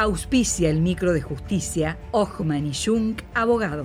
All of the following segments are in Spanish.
Auspicia el micro de justicia Ochman y Jung, abogado.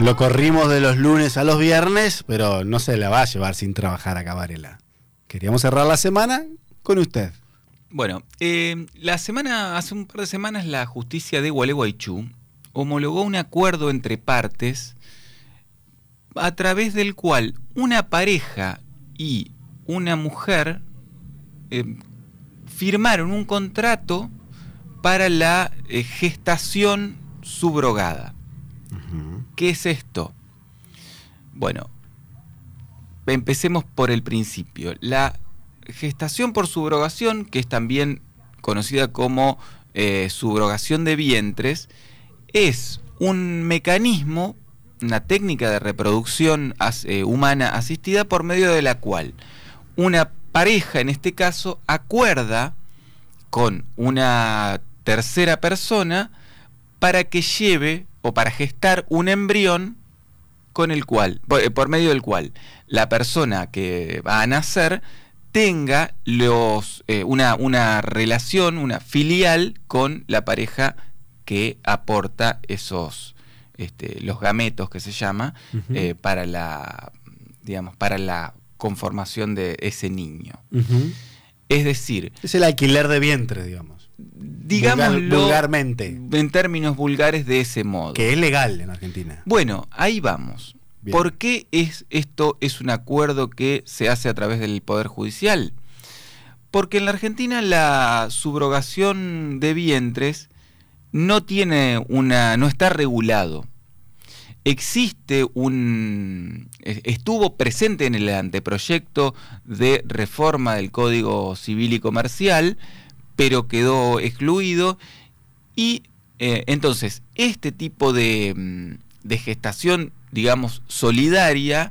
Lo corrimos de los lunes a los viernes, pero no se la va a llevar sin trabajar a Cabarela. Queríamos cerrar la semana con usted. Bueno, eh, la semana, hace un par de semanas, la justicia de Gualeguaychú homologó un acuerdo entre partes a través del cual una pareja y una mujer eh, firmaron un contrato para la eh, gestación subrogada. ¿Qué es esto? Bueno, empecemos por el principio. La gestación por subrogación, que es también conocida como eh, subrogación de vientres, es un mecanismo, una técnica de reproducción eh, humana asistida por medio de la cual una pareja, en este caso, acuerda con una tercera persona para que lleve o para gestar un embrión con el cual, eh, por medio del cual la persona que va a nacer tenga los, eh, una, una, relación, una filial con la pareja que aporta esos, este, los gametos que se llama, eh, para la, digamos, para la conformación de ese niño. Es decir... Es el alquiler de vientre, digamos digámoslo vulgarmente. En términos vulgares de ese modo. Que es legal en Argentina. Bueno, ahí vamos. ¿Por qué es, esto es un acuerdo que se hace a través del Poder Judicial? Porque en la Argentina la subrogación de vientres no tiene una. no está regulado. Existe un. estuvo presente en el anteproyecto de reforma del Código Civil y Comercial pero quedó excluido. Y eh, entonces, este tipo de, mm, de, gestación, digamos, solidaria,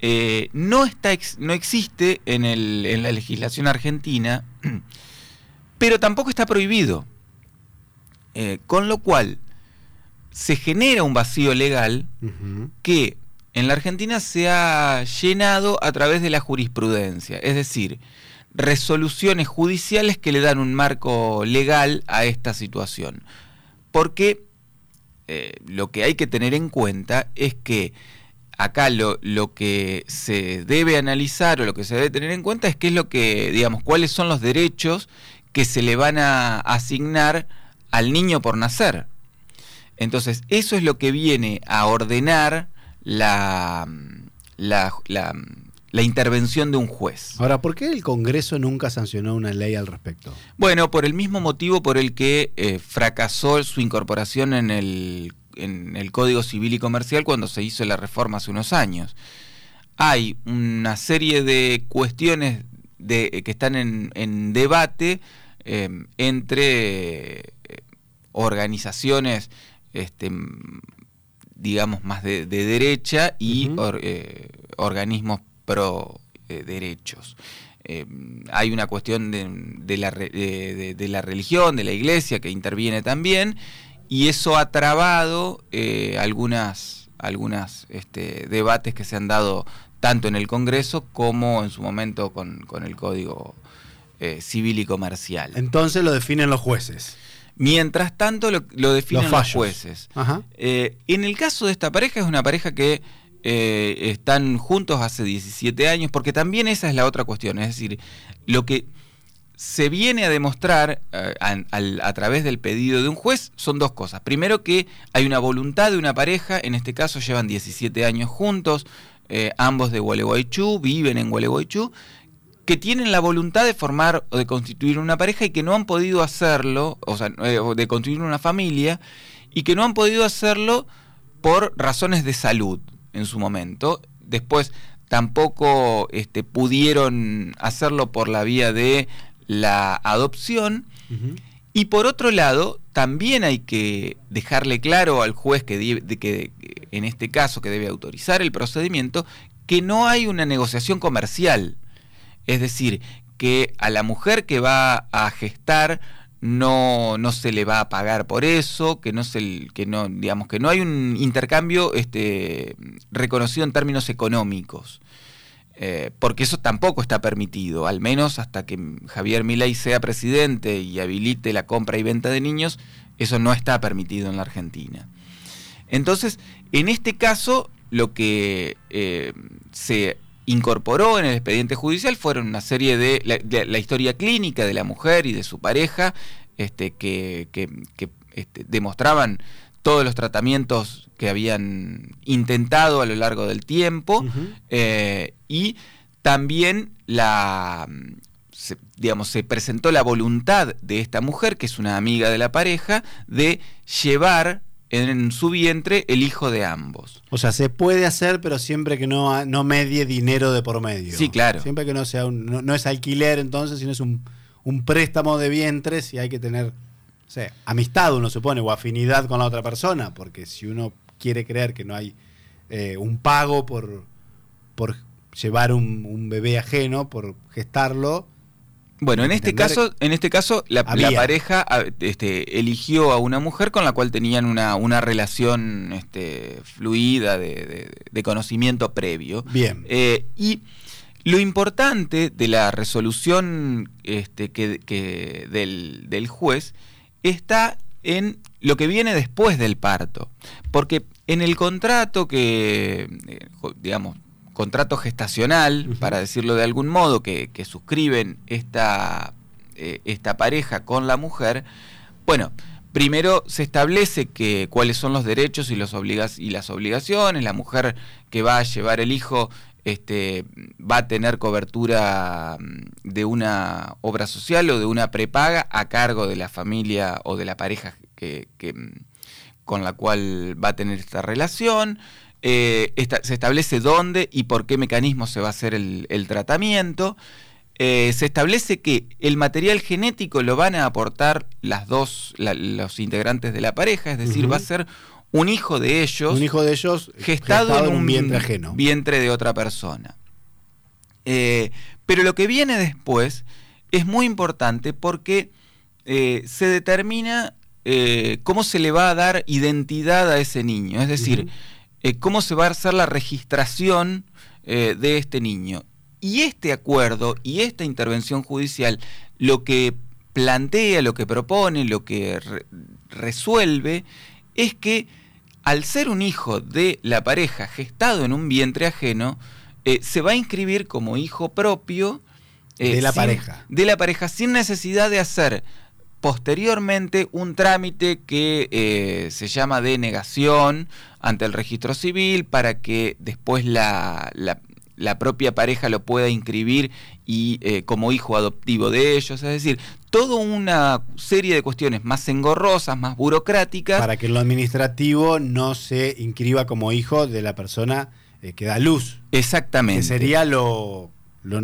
eh, no, está, no existe en, el, en la legislación argentina, pero tampoco está prohibido. Eh, con lo cual, se genera un vacío legal que en la Argentina se ha llenado a través de la jurisprudencia. Es decir, resoluciones judiciales que le dan un marco legal a esta situación. Porque eh, lo que hay que tener en cuenta es que acá lo, lo, que se debe analizar o lo que se debe tener en cuenta es qué es lo que, digamos, cuáles son los derechos que se le van a asignar al niño por nacer. Entonces, eso es lo que viene a ordenar la, la, la la intervención de un juez. Ahora, ¿por qué el Congreso nunca sancionó una ley al respecto? Bueno, por el mismo motivo por el que eh, fracasó su incorporación en el, en el Código Civil y Comercial cuando se hizo la reforma hace unos años. Hay una serie de cuestiones de, que están en, debate eh, entre eh, organizaciones este, digamos más de, derecha y organismos pro eh, derechos. Eh, hay una cuestión de, la, de, la, religión, de la iglesia que interviene también, y eso ha trabado eh, algunas, algunas este, debates que se han dado tanto en el Congreso como en su momento con, el Código Civil y Comercial. Entonces lo definen los jueces. Mientras tanto lo, definen los, jueces. en el caso de esta pareja es una pareja que eh, están juntos hace 17 años, porque también esa es la otra cuestión, es decir, lo que se viene a demostrar eh, a, través del pedido de un juez son dos cosas. Primero que hay una voluntad de una pareja, en este caso llevan 17 años juntos, eh, ambos de Gualeguaychú, viven en Gualeguaychú, que tienen la voluntad de formar o de constituir una pareja y que no han podido hacerlo, o sea, de constituir una familia, y que no han podido hacerlo por razones de salud en su momento. Después tampoco este, pudieron hacerlo por la vía de la adopción. Y por otro lado, también hay que dejarle claro al juez que, que en este caso que debe autorizar el procedimiento, que no hay una negociación comercial. Es decir, que a la mujer que va a gestar no, no se le va a pagar por eso, que no se, que no, digamos, que no hay un intercambio este, reconocido en términos económicos. Eh, porque eso tampoco está permitido, al menos hasta que Javier Milei sea presidente y habilite la compra y venta de niños, eso no está permitido en la Argentina. Entonces, en este caso, lo que eh, se incorporó en el expediente judicial fueron una serie de la, historia clínica de la mujer y de su pareja, este, que, este, demostraban todos los tratamientos que habían intentado a lo largo del tiempo eh, y también la digamos se presentó la voluntad de esta mujer que es una amiga de la pareja de llevar en su vientre el hijo de ambos. O sea, se puede hacer, pero siempre que no, no medie dinero de por medio. Sí, claro. Siempre que no sea un, no, es alquiler entonces, sino es un, préstamo de vientres y hay que tener o sea, amistad, uno supone, o afinidad con la otra persona, porque si uno quiere creer que no hay eh, un pago por, por llevar un, un bebé ajeno, por gestarlo, bueno, en este caso, en este caso, la, pareja este, eligió a una mujer con la cual tenían una, relación este, fluida de, conocimiento previo. Bien. Eh, y lo importante de la resolución este, que, del, del juez está en lo que viene después del parto. Porque en el contrato que, eh, digamos, contrato gestacional, para decirlo de algún modo, que, suscriben esta, eh, esta pareja con la mujer, bueno, primero se establece que cuáles son los derechos y, los y las obligaciones, la mujer que va a llevar el hijo este, va a tener cobertura mm, de una obra social o de una prepaga a cargo de la familia o de la pareja que, que, mm, con la cual va a tener esta relación. Eh, se establece dónde y por qué mecanismo se va a hacer el, tratamiento. Eh, se establece que el material genético lo van a aportar las dos, los integrantes de la pareja, es decir, va a ser un hijo de ellos. Un hijo de ellos gestado, en un vientre ajeno. Vientre de otra persona. Eh, pero lo que viene después es muy importante porque se determina cómo se le va a dar identidad a ese niño. Es decir, eh, cómo se va a hacer la registración eh, de este niño. Y este acuerdo y esta intervención judicial lo que plantea, lo que propone, lo que resuelve, es que al ser un hijo de la pareja gestado en un vientre ajeno, eh, se va a inscribir como hijo propio de la pareja. De la pareja, sin necesidad de hacer posteriormente un trámite que se llama de negación ante el registro civil para que después la, la, propia pareja lo pueda inscribir y eh, como hijo adoptivo de ellos, es decir, toda una serie de cuestiones más engorrosas, más burocráticas. Para que lo administrativo no se inscriba como hijo de la persona eh, que da luz. Exactamente. Que sería lo, lo,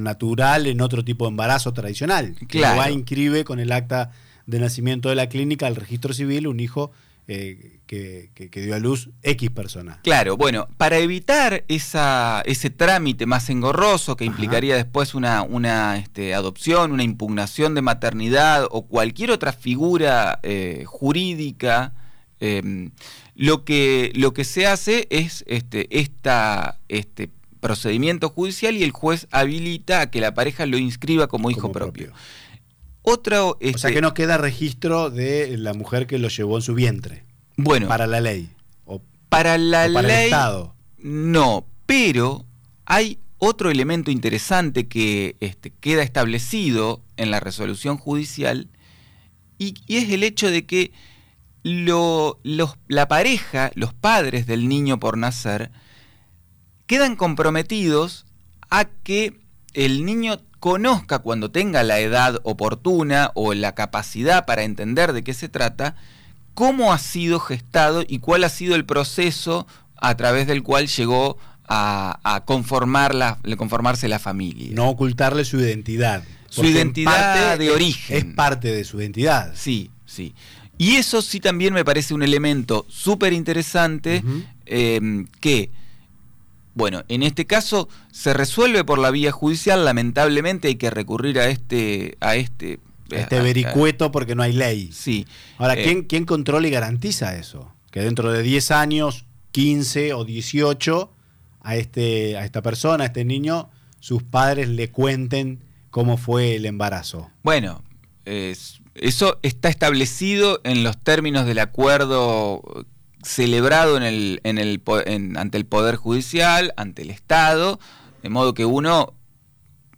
natural en otro tipo de embarazo tradicional. Que va a inscribe con el acta de nacimiento de la clínica al registro civil un hijo eh, que, dio a luz X persona. Claro, bueno, para evitar esa, ese trámite más engorroso que implicaría después una, una este, adopción, una impugnación de maternidad o cualquier otra figura eh, jurídica, em, lo, que, lo que se hace es este, esta, este procedimiento judicial y el juez habilita a que la pareja lo inscriba como hijo propio o sea este, que no queda registro de la mujer que lo llevó en su vientre. Bueno. Para la ley. O, para la para ley. El Estado. No, pero hay otro elemento interesante que este, queda establecido en la resolución judicial y, es el hecho de que la pareja, los padres del niño por nacer, quedan comprometidos a que el niño conozca cuando tenga la edad oportuna o la capacidad para entender de qué se trata, cómo ha sido gestado y cuál ha sido el proceso a través del cual llegó a, conformar la, conformarse la familia. No ocultarle su identidad. Su identidad de origen. Es parte de su identidad. Sí, sí. Y eso sí también me parece un elemento súper interesante eh, que bueno, en este caso se resuelve por la vía judicial, lamentablemente hay que recurrir a este a este este vericueto porque no hay ley. Sí. Ahora, eh, ¿quién, ¿quién controla y garantiza eso? Que dentro de 10 años, 15 o 18, a, este, a esta persona, a este niño, sus padres le cuenten cómo fue el embarazo. Bueno, eso está establecido en los términos del acuerdo celebrado en el, en el, ante el Poder Judicial, ante el Estado, de modo que uno,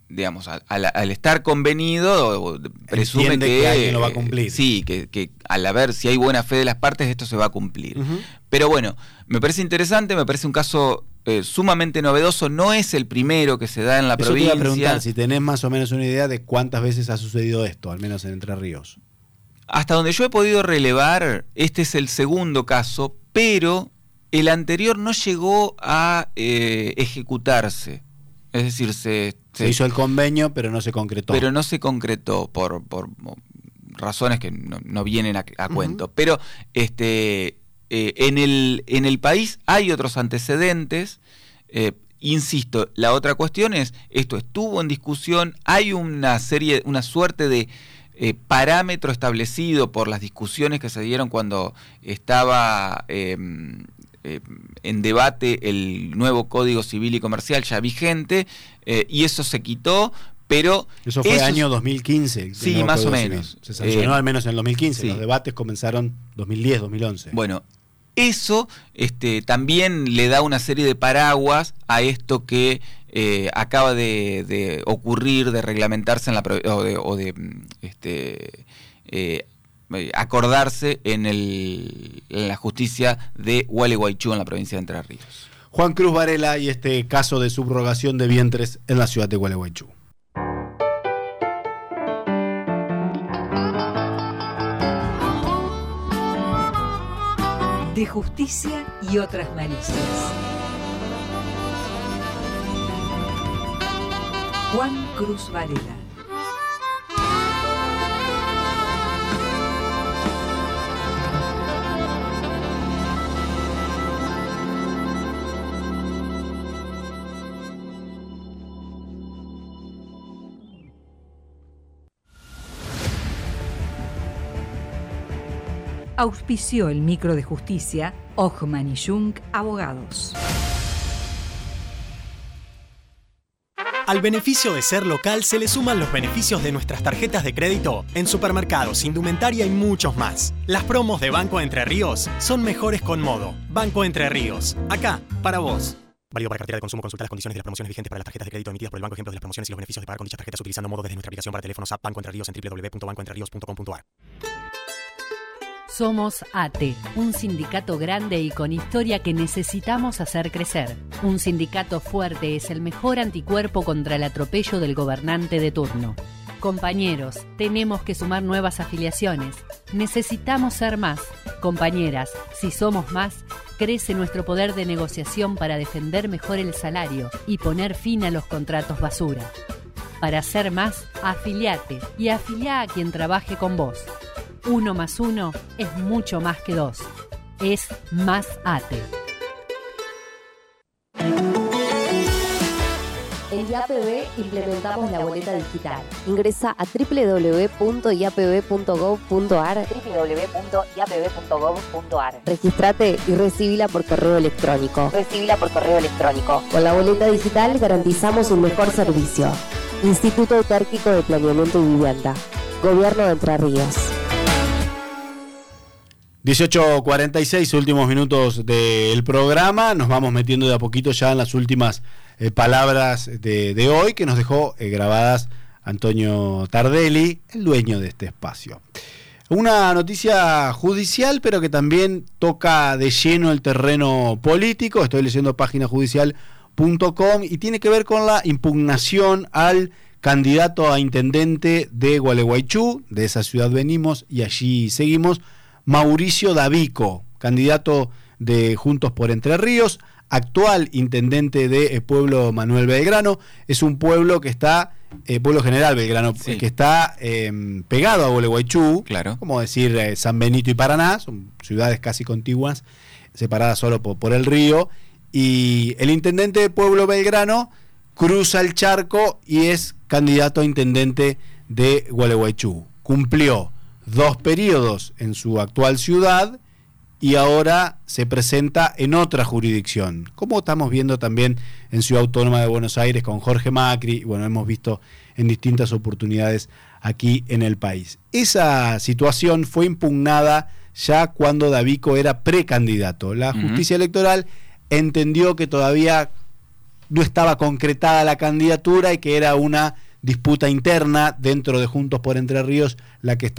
digamos, al, estar convenido, presume que, alguien lo va a cumplir. sí, que, que, al haber, si hay buena fe de las partes, esto se va a cumplir. Pero bueno, me parece interesante, me parece un caso eh, sumamente novedoso, no es el primero que se da en la provincia. Te iba a preguntar si tenés más o menos una idea de cuántas veces ha sucedido esto, al menos en Entre Ríos. Hasta donde yo he podido relevar, este es el segundo caso, pero el anterior no llegó a eh, ejecutarse. Es decir, se, se, hizo el convenio, pero no se concretó. Pero no se concretó por, por razones que no, vienen a, cuento. Pero este, eh, en, el, en el país hay otros antecedentes. Eh, insisto, la otra cuestión es, esto estuvo en discusión, hay una serie, una suerte de eh, parámetro establecido por las discusiones que se dieron cuando estaba em, em, en debate el nuevo Código Civil y Comercial ya vigente, eh, y eso se quitó, pero... Eso fue el año 2015. Sí, más o menos. Se sancionó eh, al menos en el 2015. Los debates comenzaron 2010, 2011. Bueno, eso este, también le da una serie de paraguas a esto que eh, acaba de, ocurrir, de reglamentarse en la, o de, este, eh, acordarse en, el, en, la justicia de Gualeguaychú en la provincia de Entre Ríos. Juan Cruz Varela y este caso de subrogación de vientres en la ciudad de Gualeguaychú. De justicia y otras malicias. Juan Cruz Varela. Auspició el micro de justicia Ochman y Jung Abogados. Al beneficio de ser local se le suman los beneficios de nuestras tarjetas de crédito en supermercados, indumentaria y muchos más. Las promos de Banco Entre Ríos son mejores con modo. Banco Entre Ríos, acá, para vos. Válido para cartera de consumo. Consulta las condiciones de las promociones vigentes para las tarjetas de crédito emitidas por el banco. Ejemplos de las promociones y los beneficios de pagar con dichas tarjetas utilizando modo desde nuestra aplicación para teléfonos app Banco Entre Ríos en www.bancoentreríos.com.ar. Somos ATE, un sindicato grande y con historia que necesitamos hacer crecer. Un sindicato fuerte es el mejor anticuerpo contra el atropello del gobernante de turno. Compañeros, tenemos que sumar nuevas afiliaciones. Necesitamos ser más. Compañeras, si somos más, crece nuestro poder de negociación para defender mejor el salario y poner fin a los contratos basura. Para ser más, afiliate y afilia a quien trabaje con vos. Uno más uno es mucho más que dos. Es más ATE. En IAPB implementamos la boleta digital. Ingresa a www.iapb.gov.ar www.iapb.gov.ar Registrate y recibila por correo electrónico. Recibila por correo electrónico. Con la boleta digital garantizamos un mejor servicio. Instituto Autárquico de Planeamiento y Vivienda. Gobierno de Entre Ríos. 18.46, últimos minutos del programa. Nos vamos metiendo de a poquito ya en las últimas eh, palabras de, hoy que nos dejó eh, grabadas Antonio Tardelli, el dueño de este espacio. Una noticia judicial, pero que también toca de lleno el terreno político. Estoy leyendo páginajudicial.com y tiene que ver con la impugnación al candidato a intendente de Gualeguaychú. De esa ciudad venimos y allí seguimos Mauricio Davico, candidato de Juntos por Entre Ríos, actual intendente de eh, Pueblo Manuel Belgrano. Es un pueblo que está, eh, Pueblo General Belgrano, que está em, pegado a Gualeguaychú, claro. como decir eh, San Benito y Paraná, son ciudades casi contiguas, separadas solo por, el río. Y el intendente de Pueblo Belgrano cruza el charco y es candidato a intendente de Gualeguaychú. Cumplió dos periodos en su actual ciudad y ahora se presenta en otra jurisdicción, como estamos viendo también en Ciudad Autónoma de Buenos Aires con Jorge Macri, y bueno, hemos visto en distintas oportunidades aquí en el país. Esa situación fue impugnada ya cuando Davico era precandidato. La justicia electoral entendió que todavía no estaba concretada la candidatura y que era una disputa interna dentro de Juntos por Entre Ríos la que estaba